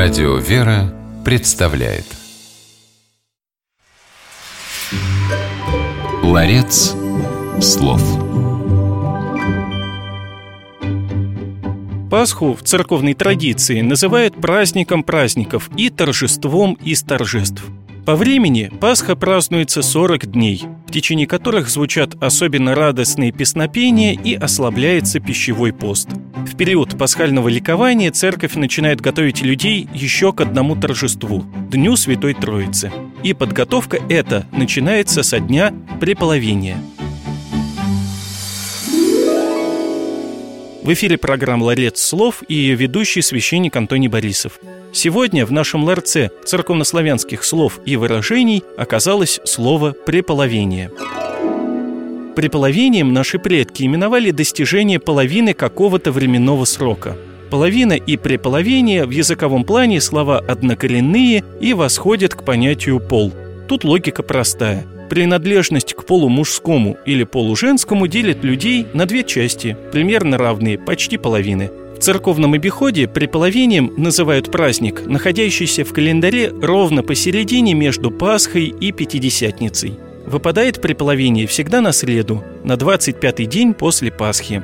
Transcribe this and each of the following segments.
Радио «Вера» представляет. Ларец слов. Пасху в церковной традиции называют праздником праздников и торжеством из торжеств – по времени Пасха празднуется 40 дней, в течение которых звучат особенно радостные песнопения и ослабляется пищевой пост. Период пасхального ликования церковь начинает готовить людей еще к одному торжеству – Дню Святой Троицы. И подготовка эта начинается со дня преполовения. В эфире программа «Ларец слов» и ведущий священник Антоний Борисов – Сегодня в нашем ларце церковнославянских слов и выражений оказалось слово «преполовение». Преполовением наши предки именовали достижение половины какого-то временного срока. Половина и преполовение в языковом плане слова однокоренные и восходят к понятию «пол». Тут логика простая. Принадлежность к полу мужскому или полу женскому делит людей на две части, примерно равные, почти половины – в церковном обиходе преполовением называют праздник, находящийся в календаре ровно посередине между Пасхой и Пятидесятницей. Выпадает преполовение всегда на среду, на 25-й день после Пасхи.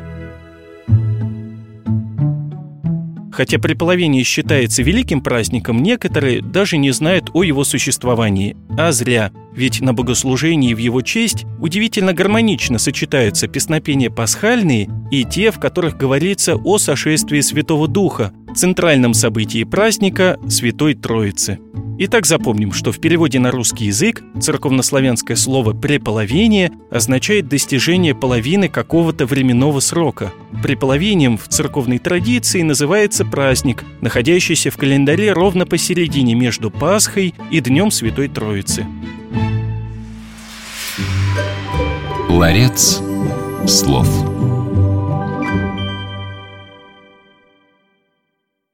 Хотя преполовение считается великим праздником, некоторые даже не знают о его существовании. А зря, ведь на богослужении в его честь удивительно гармонично сочетаются песнопения пасхальные и те, в которых говорится о сошествии Святого Духа, центральном событии праздника Святой Троицы. Итак, запомним, что в переводе на русский язык церковнославянское слово «преполовение» означает достижение половины какого-то временного срока. Преполовением в церковной традиции называется праздник, находящийся в календаре ровно посередине между Пасхой и Днем Святой Троицы. Ларец слов.